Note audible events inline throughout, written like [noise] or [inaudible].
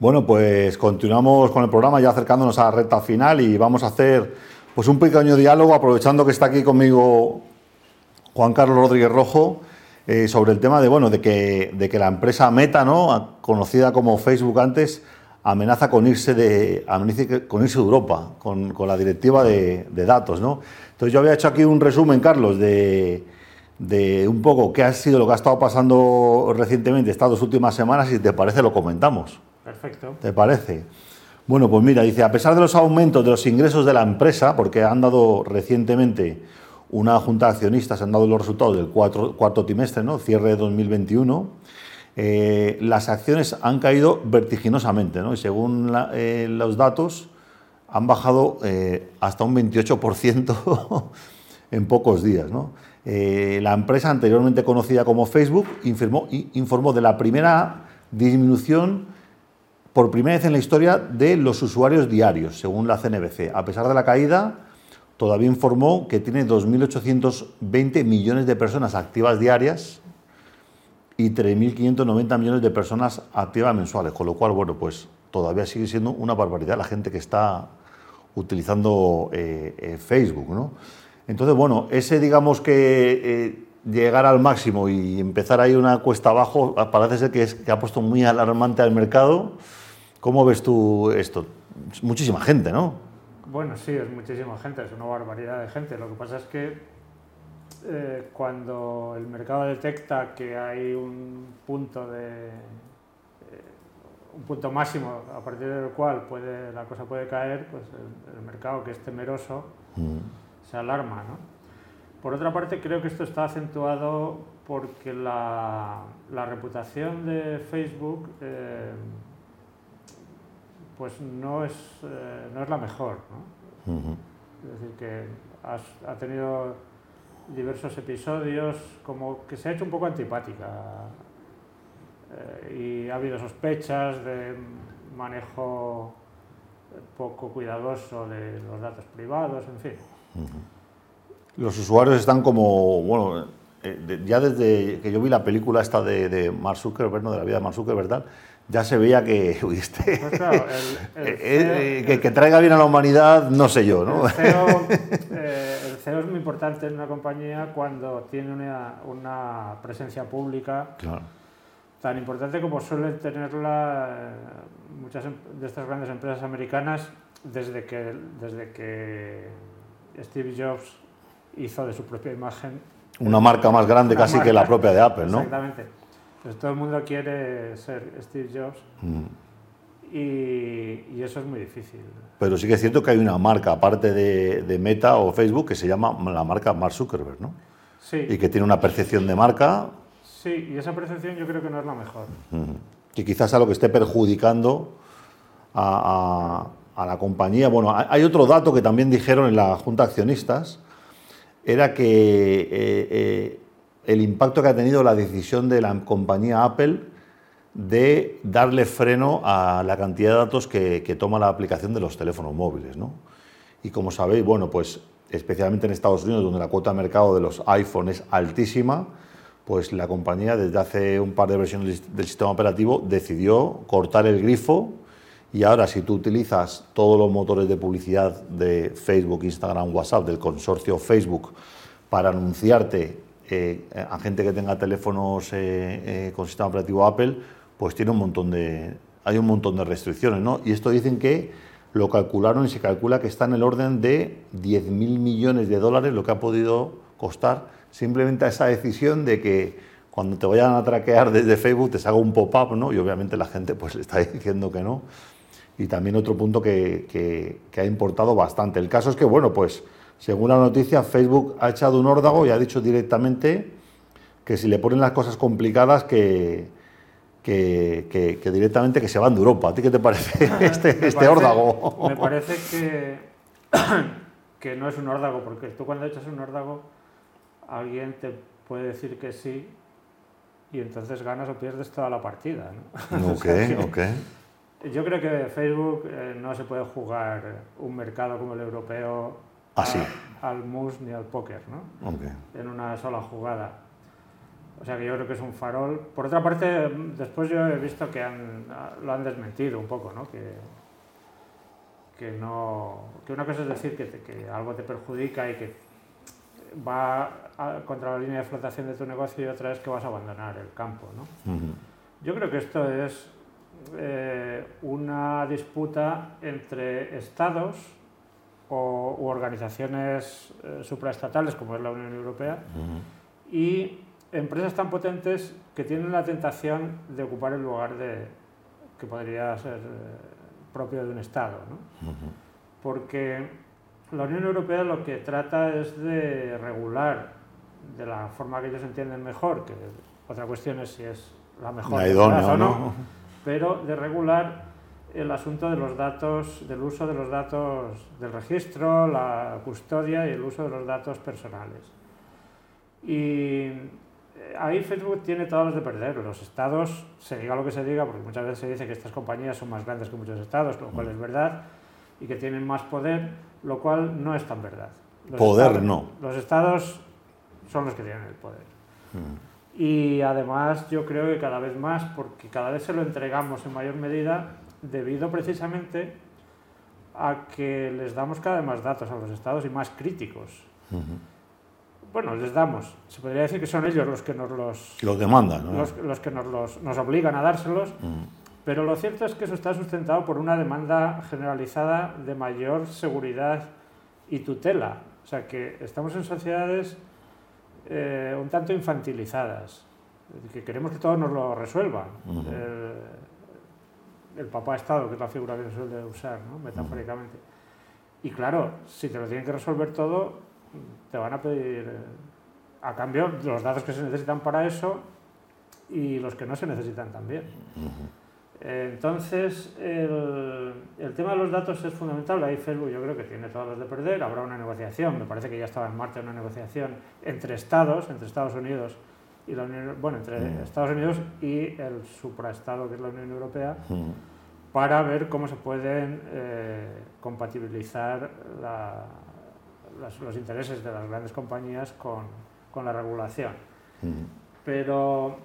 Bueno, pues continuamos con el programa ya acercándonos a la recta final y vamos a hacer pues un pequeño diálogo aprovechando que está aquí conmigo Juan Carlos Rodríguez Rojo eh, sobre el tema de bueno de que, de que la empresa Meta, ¿no? conocida como Facebook antes, amenaza con irse de, con irse de Europa, con, con la directiva de, de, datos. ¿no? Entonces yo había hecho aquí un resumen, Carlos, de, de, un poco qué ha sido lo que ha estado pasando recientemente estas dos últimas semanas y si te parece lo comentamos. Perfecto. ¿Te parece? Bueno, pues mira, dice, a pesar de los aumentos de los ingresos de la empresa, porque han dado recientemente una junta de accionistas, han dado los resultados del cuarto trimestre, ¿no? cierre de 2021, eh, las acciones han caído vertiginosamente, ¿no? y según eh, los datos, han bajado eh, hasta un 28% [laughs] en pocos días. ¿no? la empresa anteriormente conocida como Facebook informó, informó de la primera disminución por primera vez en la historia de los usuarios diarios, según la CNBC. A pesar de la caída, todavía informó que tiene 2.820 millones de personas activas diarias y 3.590 millones de personas activas mensuales, con lo cual, bueno, pues todavía sigue siendo una barbaridad la gente que está utilizando eh, eh, Facebook, ¿no? Entonces, bueno, ese digamos que eh, llegar al máximo y empezar ahí una cuesta abajo, parece ser que ha puesto muy alarmante al mercado. ¿Cómo ves tú esto? Muchísima gente, ¿no? Bueno, sí, es muchísima gente, es una barbaridad de gente. Lo que pasa es que eh, cuando el mercado detecta que hay un punto de eh, un punto máximo a partir del cual puede, la cosa puede caer, pues el, mercado que es temeroso mm. se alarma. ¿no? Por otra parte, creo que esto está acentuado porque la, la reputación de Facebook eh, pues no es, eh, no es la mejor. ¿no? Es decir, que ha tenido diversos episodios como que se ha hecho un poco antipática eh, y ha habido sospechas de manejo poco cuidadoso de los datos privados, en fin. Los usuarios están como, bueno, eh, ya desde que yo vi la película esta de, de Mark Zuckerberg, ¿no? de la vida de Mark Zuckerberg, ¿verdad? Ya se veía que, [laughs] este, pues [laughs] eh, eh, que, traiga bien a la humanidad, no sé yo. ¿no? El, [laughs] CEO, eh, es muy importante en una compañía cuando tiene una, presencia pública tan importante como suelen tenerla muchas em, de estas grandes empresas americanas desde que, desde que Steve Jobs hizo de su propia imagen. Una marca más grande casi que la propia de Apple, ¿no? Exactamente. Pues todo el mundo quiere ser Steve Jobs mm. y, eso es muy difícil. Pero sí que es cierto que hay una marca, aparte de, Meta o Facebook, que se llama la marca Mark Zuckerberg, ¿no? Sí. Y que tiene una percepción de marca. Sí, y esa percepción yo creo que no es la mejor. Mm. Y quizás a lo que esté perjudicando a, la compañía. Bueno, hay otro dato que también dijeron en la Junta de Accionistas, era que eh, eh, el impacto que ha tenido la decisión de la compañía Apple de darle freno a la cantidad de datos que, toma la aplicación de los teléfonos móviles. ¿no? Y como sabéis, bueno, pues especialmente en Estados Unidos, donde la cuota de mercado de los iPhone es altísima, pues la compañía desde hace un par de versiones del sistema operativo decidió cortar el grifo y ahora si tú utilizas todos los motores de publicidad de Facebook, Instagram, WhatsApp, del consorcio Facebook, para anunciarte eh, a gente que tenga teléfonos eh, eh, con sistema operativo Apple, pues tiene un montón de, hay un montón de restricciones, ¿no? Y esto dicen que lo calcularon y se calcula que está en el orden de 10.000 millones de dólares lo que ha podido costar simplemente esa decisión de que cuando te vayan a traquear desde Facebook te salga un pop-up, ¿no? Y obviamente la gente pues le está diciendo que no. Y también otro punto que, que, que ha importado bastante. El caso es que, bueno, pues según la noticia, Facebook ha echado un órdago y ha dicho directamente que si le ponen las cosas complicadas, que, que, directamente que se van de Europa. ¿A ti qué te parece [laughs] este, este órdago? Me parece que, [coughs] que no es un órdago, porque tú cuando echas un órdago, alguien te puede decir que sí y entonces ganas o pierdes toda la partida. ¿no? [laughs] Ok, ok. Yo creo que Facebook eh, no se puede jugar un mercado como el europeo Así. al mus ni al póker, ¿no? En una sola jugada. O sea que yo creo que es un farol. Por otra parte, después yo he visto que han, lo han desmentido un poco, ¿no? Que, que, no, que una cosa es decir que, que algo te perjudica y que va contra la línea de flotación de tu negocio y otra es que vas a abandonar el campo. ¿no? Yo creo que esto es eh, una disputa entre estados o, u organizaciones eh, supraestatales como es la Unión Europea y empresas tan potentes que tienen la tentación de ocupar el lugar de, que podría ser eh, propio de un Estado. ¿no? Porque la Unión Europea lo que trata es de regular de la forma que ellos entienden mejor, que otra cuestión es si es la mejor o no, pero de regular el asunto de los datos, del uso de los datos del registro, la custodia y el uso de los datos personales. Y eh, ahí Facebook tiene todos los de perder. Los estados, se diga lo que se diga, porque muchas veces se dice que estas compañías son más grandes que muchos estados, lo cual es verdad, y que tienen más poder, lo cual no es tan verdad. poder no. Los estados son los que tienen el poder. Mm. Y además yo creo que cada vez más, porque cada vez se lo entregamos en mayor medida, debido precisamente a que les damos cada vez más datos a los estados y más críticos. Bueno, les damos. Se podría decir que son ellos los que nos los... Los demandan, ¿no? Los, que nos, los, nos obligan a dárselos. Pero lo cierto es que eso está sustentado por una demanda generalizada de mayor seguridad y tutela. O sea que estamos en sociedades eh, un tanto infantilizadas, que queremos que todo nos lo resuelvan. El, papá Estado, que es la figura que se suele usar, metafóricamente. Y claro, si te lo tienen que resolver todo, te van a pedir, eh, a cambio, los datos que se necesitan para eso y los que no se necesitan también. Entonces, el, el, tema de los datos es fundamental. Ahí Facebook yo creo que tiene todas las de perder. Habrá una negociación, me parece que ya estaba en marcha una negociación entre Estados, entre Estados Unidos y la Unión bueno, entre mm. Estados Unidos y el supraestado que es la Unión Europea, mm. para ver cómo se pueden eh, compatibilizar los intereses de las grandes compañías con, con la regulación. Mm. Pero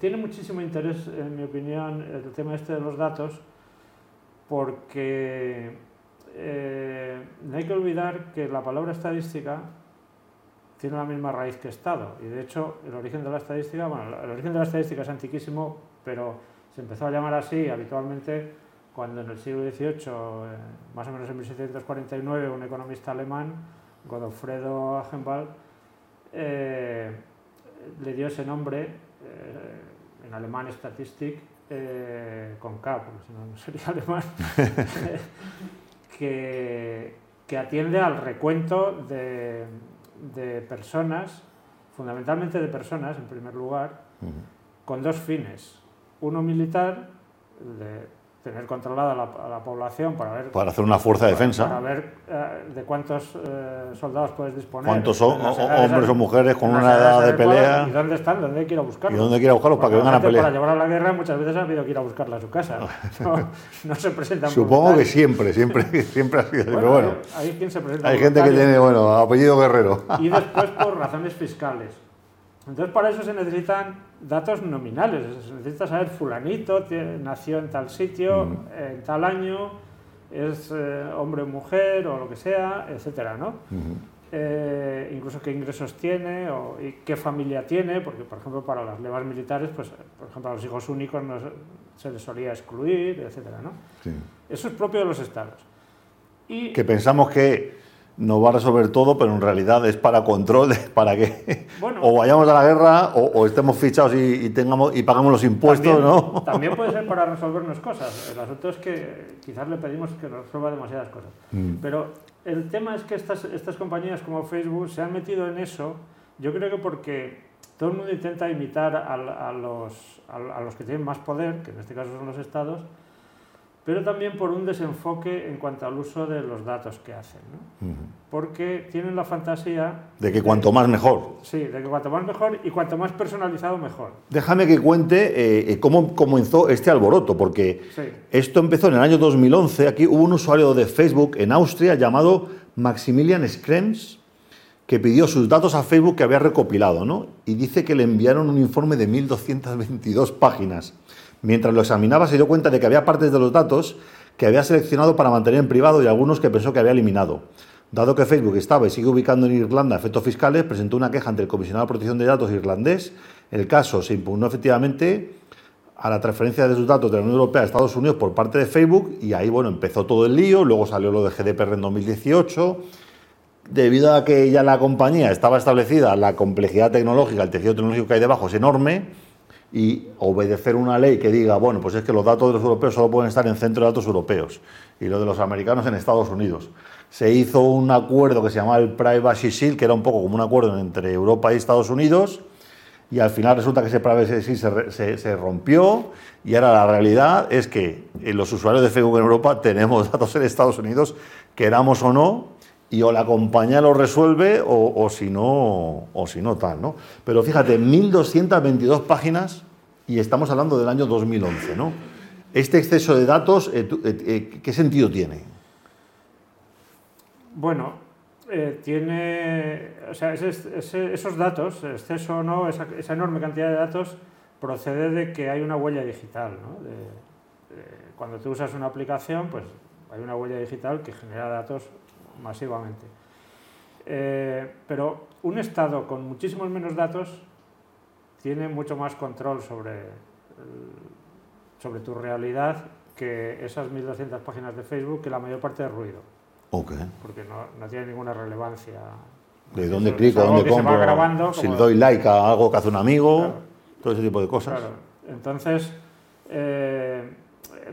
tiene muchísimo interés, en mi opinión, el tema este de los datos, porque eh, no hay que olvidar que la palabra estadística tiene la misma raíz que Estado. Y de hecho, el origen de la estadística, bueno, el origen de la estadística es antiquísimo, pero se empezó a llamar así habitualmente cuando en el siglo XVIII, eh, más o menos en 1749, un economista alemán, Godofredo Achenbach, eh, le dio ese nombre eh, en alemán Statistik, eh, con K, porque si no, no sería [laughs] alemán, [laughs] que, que, atiende al recuento de, de, personas, fundamentalmente de personas en primer lugar, con dos fines. Uno militar, de tener controlada la, la, población para ver... Para hacer una fuerza de defensa. Para ver eh, de cuántos eh, soldados puedes disponer. ¿Cuántos son, hombres o mujeres con una edad de pelea? ¿Y dónde están? ¿Dónde hay a buscarlos? ¿Y dónde hay a buscarlos para que vengan a pelear? Para llevar a la guerra muchas veces ha habido que ir a buscarla a su casa. [laughs] No, se presentan Supongo que siempre, siempre, [laughs] siempre ha sido así, pero bueno. Hay, quien se presenta hay gente que tiene, bueno, apellido guerrero. Y después por razones fiscales. Entonces para eso se necesitan datos nominales, se necesita saber fulanito nació en tal sitio, mm. en tal año, es eh, hombre o mujer o lo que sea, etcétera, ¿no? Eh, incluso qué ingresos tiene o, y qué familia tiene, porque por ejemplo para las levas militares, pues por ejemplo a los hijos únicos no se les solía excluir, etcétera, ¿no? Eso es propio de los estados. Y, que pensamos que no va a resolver todo, pero en realidad es para control, [laughs] para que o vayamos a la guerra o, estemos fichados y, tengamos y pagamos los impuestos, también, ¿no? También puede ser para [laughs] resolvernos cosas. El asunto es que quizás le pedimos que resuelva demasiadas cosas. Mm. Pero el tema es que estas, estas compañías como Facebook se han metido en eso, yo creo que porque todo el mundo intenta imitar a, los, a los que tienen más poder, que en este caso son los estados, pero también por un desenfoque en cuanto al uso de los datos que hacen. ¿no? Porque tienen la fantasía... De que cuanto más mejor. Sí, de que cuanto más mejor y cuanto más personalizado mejor. Déjame que cuente eh, cómo comenzó este alboroto, porque esto empezó en el año 2011. Aquí hubo un usuario de Facebook en Austria llamado Maximilian Skrems, que pidió sus datos a Facebook que había recopilado, ¿no? Y dice que le enviaron un informe de 1.222 páginas. Mientras lo examinaba se dio cuenta de que había partes de los datos que había seleccionado para mantener en privado y algunos que pensó que había eliminado. Dado que Facebook estaba y sigue ubicando en Irlanda efectos fiscales, presentó una queja ante el Comisionado de Protección de Datos irlandés. El caso se impugnó efectivamente a la transferencia de sus datos de la Unión Europea a Estados Unidos por parte de Facebook y ahí bueno, empezó todo el lío, luego salió lo de GDPR en 2018 debido a que ya la compañía estaba establecida, la complejidad tecnológica, el tejido tecnológico que hay debajo es enorme y obedecer una ley que diga, bueno, pues es que los datos de los europeos solo pueden estar en centro de datos europeos y los de los americanos en Estados Unidos. Se hizo un acuerdo que se llamaba el Privacy Shield, que era un poco como un acuerdo entre Europa y Estados Unidos, y al final resulta que ese Privacy Shield se, se rompió y ahora la realidad es que los usuarios de Facebook en Europa tenemos [laughs] datos en Estados Unidos, queramos o no, y o la compañía lo resuelve o, si, no, o si no tal, ¿no? Pero fíjate, 1.222 páginas y estamos hablando del año 2011, ¿no? Este exceso de datos, eh, eh, eh, ¿qué sentido tiene? Bueno, tiene, o sea, esos datos, exceso o no, esa, enorme cantidad de datos, procede de que hay una huella digital, ¿no? cuando tú usas una aplicación, pues hay una huella digital que genera datos masivamente. Eh, pero un Estado con muchísimos menos datos tiene mucho más control sobre, sobre tu realidad que esas 1.200 páginas de Facebook, que la mayor parte es ruido. Porque no, no tiene ninguna relevancia. ¿De dónde clico? ¿Dónde compro? si le doy like a algo que hace un amigo, todo ese tipo de cosas. Entonces, eh,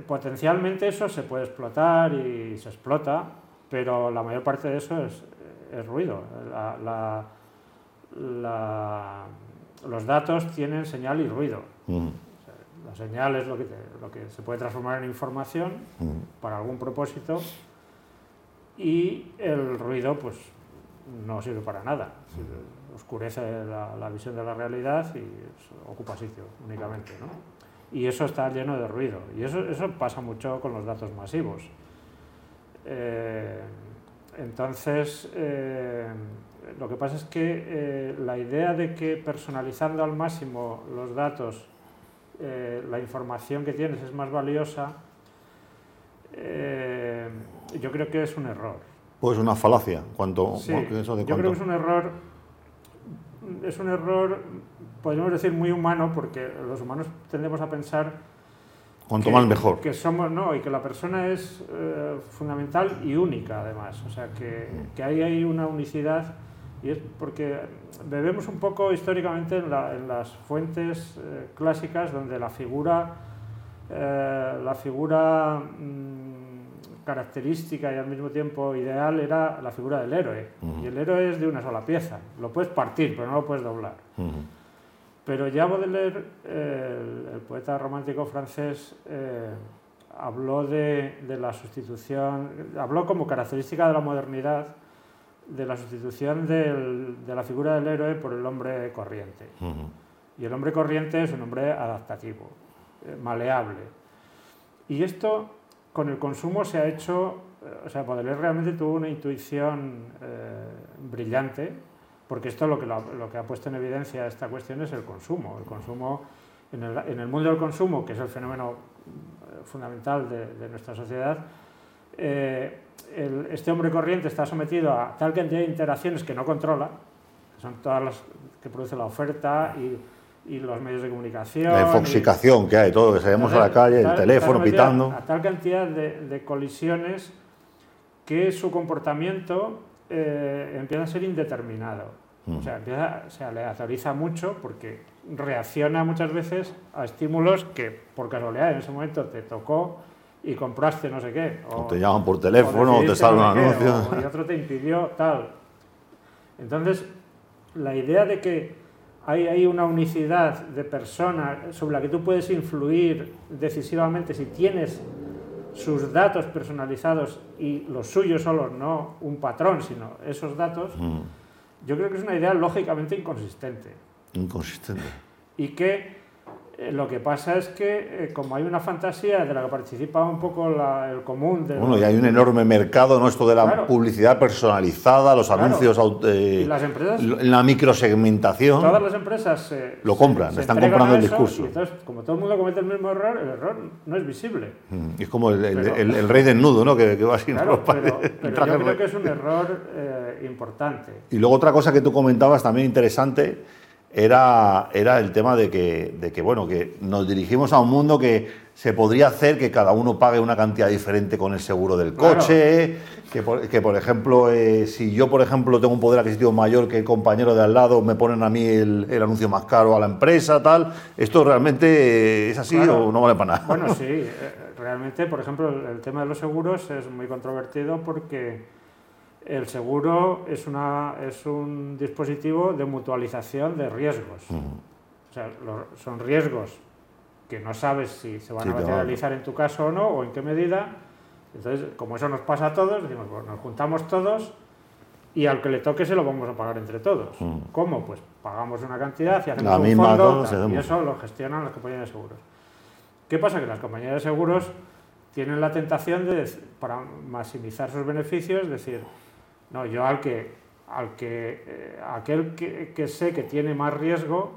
potencialmente eso se puede explotar y se explota pero la mayor parte de eso es, ruido. los datos tienen señal y ruido. la señal es lo que, lo que se puede transformar en información para algún propósito y el ruido pues no sirve para nada. Oscurece la, visión de la realidad y ocupa sitio únicamente. Y eso está lleno de ruido. Y eso, eso pasa mucho con los datos masivos. Eh, entonces, eh, lo que pasa es que eh, la idea de que personalizando al máximo los datos, la información que tienes es más valiosa, yo creo que es un error. Pues una falacia, cuanto, eso de Yo creo que es un error, es un error, podríamos decir, muy humano, porque los humanos tendemos a pensar Cuanto más mejor. Que somos, no, y que la persona es eh, fundamental y única además. O sea, que, que hay ahí una unicidad y es porque bebemos un poco históricamente en, las fuentes eh, clásicas donde la figura, eh, la figura mm, característica y al mismo tiempo ideal era la figura del héroe. Y el héroe es de una sola pieza. Lo puedes partir, pero no lo puedes doblar. Pero ya Baudelaire, el, poeta romántico francés, eh, habló de, la sustitución, habló como característica de la modernidad de la sustitución de la figura del héroe por el hombre corriente. Y el hombre corriente es un hombre adaptativo, eh, maleable. Y esto con el consumo se ha hecho, eh, o sea, Baudelaire realmente tuvo una intuición brillante porque esto lo que, lo, que ha puesto en evidencia esta cuestión es el consumo. El consumo, en el, en el mundo del consumo, que es el fenómeno eh, fundamental de, nuestra sociedad, eh, este hombre corriente está sometido a tal cantidad de interacciones que no controla, que son todas las que produce la oferta y, y los medios de comunicación. La infoxicación que hay, todo, que salimos a la calle, el teléfono pitando. A, tal cantidad de, de, colisiones que su comportamiento eh, empieza a ser indeterminado. O sea, empieza, se aleatoriza mucho porque reacciona muchas veces a estímulos que por casualidad en ese momento te tocó y compraste no sé qué. O, te llaman por teléfono o, te sale un anuncio. y otro te impidió tal. Entonces, la idea de que hay ahí una unicidad de persona sobre la que tú puedes influir decisivamente si tienes sus datos personalizados y los suyos solo, no un patrón, sino esos datos, yo creo que es una idea lógicamente inconsistente. Inconsistente. Y que lo que pasa es que, eh, como hay una fantasía de la que participa un poco la- el común de... Bueno, y hay un enorme mercado, ¿no? Esto de la Claro. publicidad personalizada, los Claro. anuncios, eh, Y las empresas- la microsegmentación. Todas las empresas se- Lo compran, se están comprando el discurso. Y entonces, como todo el mundo comete el mismo error, el error no es visible. Mm, Es como el, Pero- el- el rey desnudo, ¿no? Que, que va ¿no? Claro, [laughs] Para- pero, pero yo creo que es un error eh, importante. Y luego otra cosa que tú comentabas también interesante era, era el tema de que, de que, bueno, que nos dirigimos a un mundo que se podría hacer que cada uno pague una cantidad diferente con el seguro del Claro. coche, que, por, que, por ejemplo, eh, si yo, por ejemplo, tengo un poder adquisitivo mayor que el compañero de al lado, me ponen a mí el, el anuncio más caro a la empresa, tal. ¿Esto realmente es así Claro. o no vale para nada? Bueno, sí, [laughs] eh, realmente, por ejemplo, el tema de los seguros es muy controvertido porque el seguro es, una, es un dispositivo de mutualización de riesgos. O sea, lo- son riesgos que no sabes si se van Sí, a materializar en tu caso o no, o en qué medida. Entonces, como eso nos pasa a todos, decimos, pues nos juntamos todos y al que le toque se lo vamos a pagar entre todos. ¿Cómo? Pues pagamos una cantidad y hacemos La un misma fondo tal, y eso lo gestionan las compañías de seguros. ¿Qué pasa? Que las compañías de seguros tienen la tentación de, para maximizar sus beneficios, decir, no, yo al que, al que eh, aquel que, que sé que tiene más riesgo,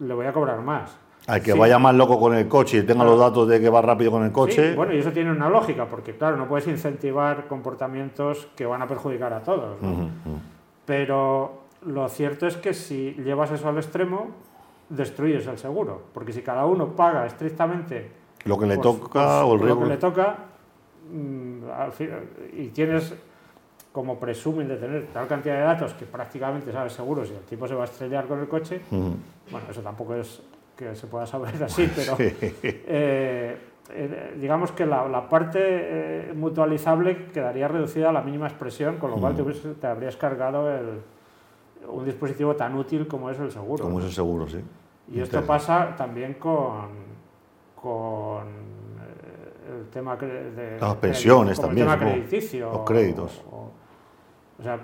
le voy a cobrar más. Al que Sí. vaya más loco con el coche y tenga Claro. los datos de que va rápido con el coche. Sí, bueno, y eso tiene una lógica, porque claro, no puedes incentivar comportamientos que van a perjudicar a todos. Pero lo cierto es que si llevas eso al extremo, destruyes el seguro. Porque si cada uno paga estrictamente Lo que le por- toca por- o el riesgo. lo que le toca, mm, y tienes como presumen de tener tal cantidad de datos que prácticamente sabes seguro si el tipo se va a estrellar con el coche, bueno, eso tampoco es que se pueda saber [laughs] así, pero Sí. eh, eh, digamos que la, la parte eh, mutualizable quedaría reducida a la mínima expresión, con lo cual te, habrías cargado el- un dispositivo tan útil como es el seguro. Como ¿no? es el seguro, sí. Y esto pasa también con, con el tema de Las de- pensiones como también, el tema supongo. crediticio. Los créditos. O, o- o sea, eh,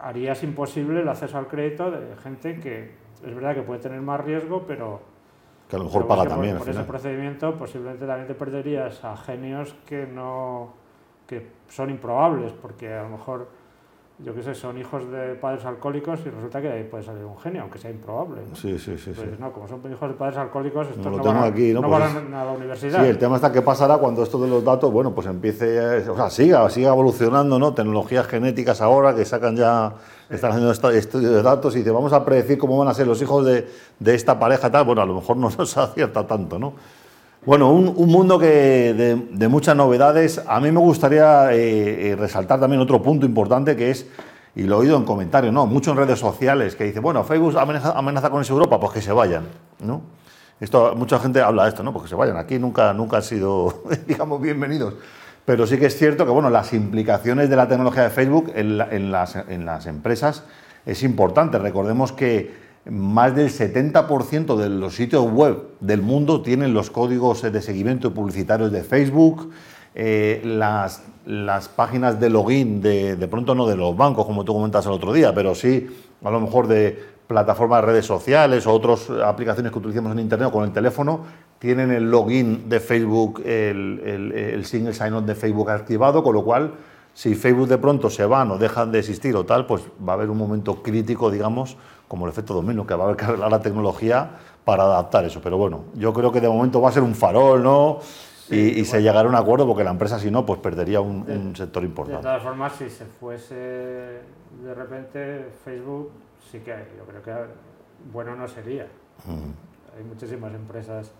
harías imposible el acceso al crédito de gente que es verdad que puede tener más riesgo, pero Que a lo mejor paga también. Por, por ese procedimiento posiblemente también te perderías a genios que no que son improbables, porque a lo mejor, yo qué sé, son hijos de padres alcohólicos y resulta que de ahí puede salir un genio, aunque sea improbable. ¿no? Sí, sí, sí. sí. Entonces, no, como son hijos de padres alcohólicos, estos No no, lo van, tengo a, aquí, ¿no? no Pues van a la universidad. Sí, el tema está que pasará cuando esto de los datos, bueno, pues empiece, o sea, siga, siga evolucionando, ¿no? Tecnologías genéticas ahora que sacan ya, están haciendo estudios de datos y dice, vamos a predecir cómo van a ser los hijos de, de esta pareja tal, bueno, a lo mejor no nos [laughs] acierta tanto, ¿no? Bueno, un, un mundo que de, de muchas novedades. A mí me gustaría eh, eh, resaltar también otro punto importante que es, y lo he oído en comentarios, ¿no? Mucho en redes sociales, que dice, bueno, Facebook amenaza, amenaza con esa Europa, pues que se vayan, ¿no? Esto, mucha gente habla de esto, ¿no? Porque se vayan. Aquí nunca, nunca han sido, [laughs] digamos, bienvenidos. Pero sí que es cierto que, bueno, las implicaciones de la tecnología de Facebook en, la- en las, en las empresas es importante. Recordemos que más del 70% de los sitios web del mundo tienen los códigos de seguimiento publicitarios de Facebook. Eh, las, las páginas de login, de, de pronto no de los bancos, como tú comentas el otro día, pero sí a lo mejor de plataformas de redes sociales o otras aplicaciones que utilizamos en Internet o con el teléfono, tienen el login de Facebook, el, el- el single sign-on de Facebook activado, con lo cual, si Facebook de pronto se van o dejan de existir o tal, pues va a haber un momento crítico, digamos, como el efecto dominó, que va a haber que arreglar la tecnología para adaptar eso. Pero bueno, yo creo que de momento va a ser un farol, ¿no? y, y se llegará a un acuerdo porque la empresa, si no, pues perdería un, De- un sector De importante. todas formas, si se fuese de repente Facebook, sí que yo creo que bueno no sería. Mm. Hay muchísimas empresas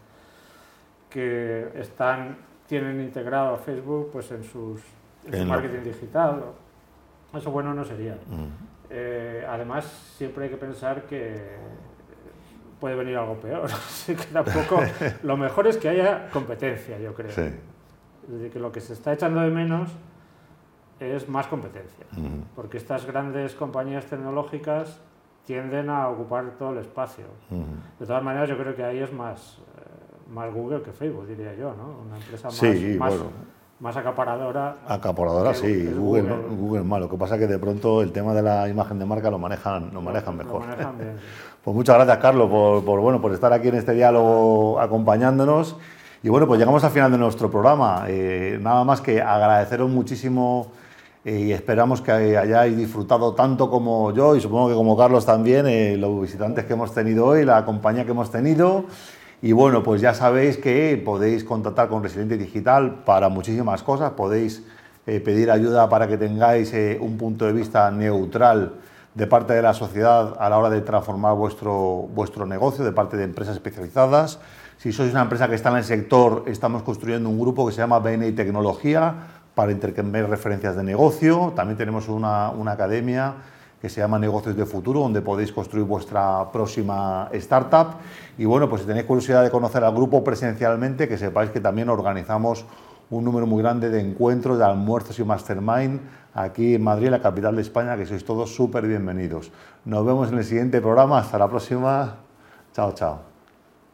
que están, tienen integrado a Facebook pues en, sus, en su lo- marketing digital. Eso bueno no sería. Mm. Eh, además, siempre hay que pensar que puede venir algo peor. [laughs] Así que tampoco. [laughs] Lo mejor es que haya competencia, yo creo. Sí. Es decir, que lo que se está echando de menos es más competencia. Porque estas grandes compañías tecnológicas tienden a ocupar todo el espacio. De todas maneras, yo creo que ahí es más, eh, más Google que Facebook, diría yo, ¿no? Una empresa más, Sí, más, bueno. Más acaparadora. Acaparadora, sí, Google, Google. Lo que pasa es que de pronto el tema de la imagen de marca lo manejan, lo manejan mejor. Lo manejan bien, [laughs] Pues muchas gracias, Carlos, por, bueno, por estar aquí en este diálogo acompañándonos. Y bueno, pues llegamos al final de nuestro programa. Eh, nada más que agradeceros muchísimo eh, y esperamos que hayáis disfrutado tanto como yo y supongo que como Carlos también, eh, los visitantes que hemos tenido hoy, la compañía que hemos tenido. Y bueno, pues ya sabéis que podéis contactar con Resiliente Digital para muchísimas cosas, podéis eh, pedir ayuda para que tengáis eh, un punto de vista neutral de parte de la sociedad a la hora de transformar vuestro, vuestro negocio, de parte de empresas especializadas. Si sois una empresa que está en el sector, estamos construyendo un grupo que se llama BNI Tecnología para intercambiar referencias de negocio. También tenemos una, una academia que se llama Negocios de Futuro, donde podéis construir vuestra próxima startup. Y bueno, pues si tenéis curiosidad de conocer al grupo presencialmente, que sepáis que también organizamos un número muy grande de encuentros, de almuerzos y mastermind aquí en Madrid, la capital de España, que sois todos súper bienvenidos. Nos vemos en el siguiente programa. Hasta la próxima. Chao, chao.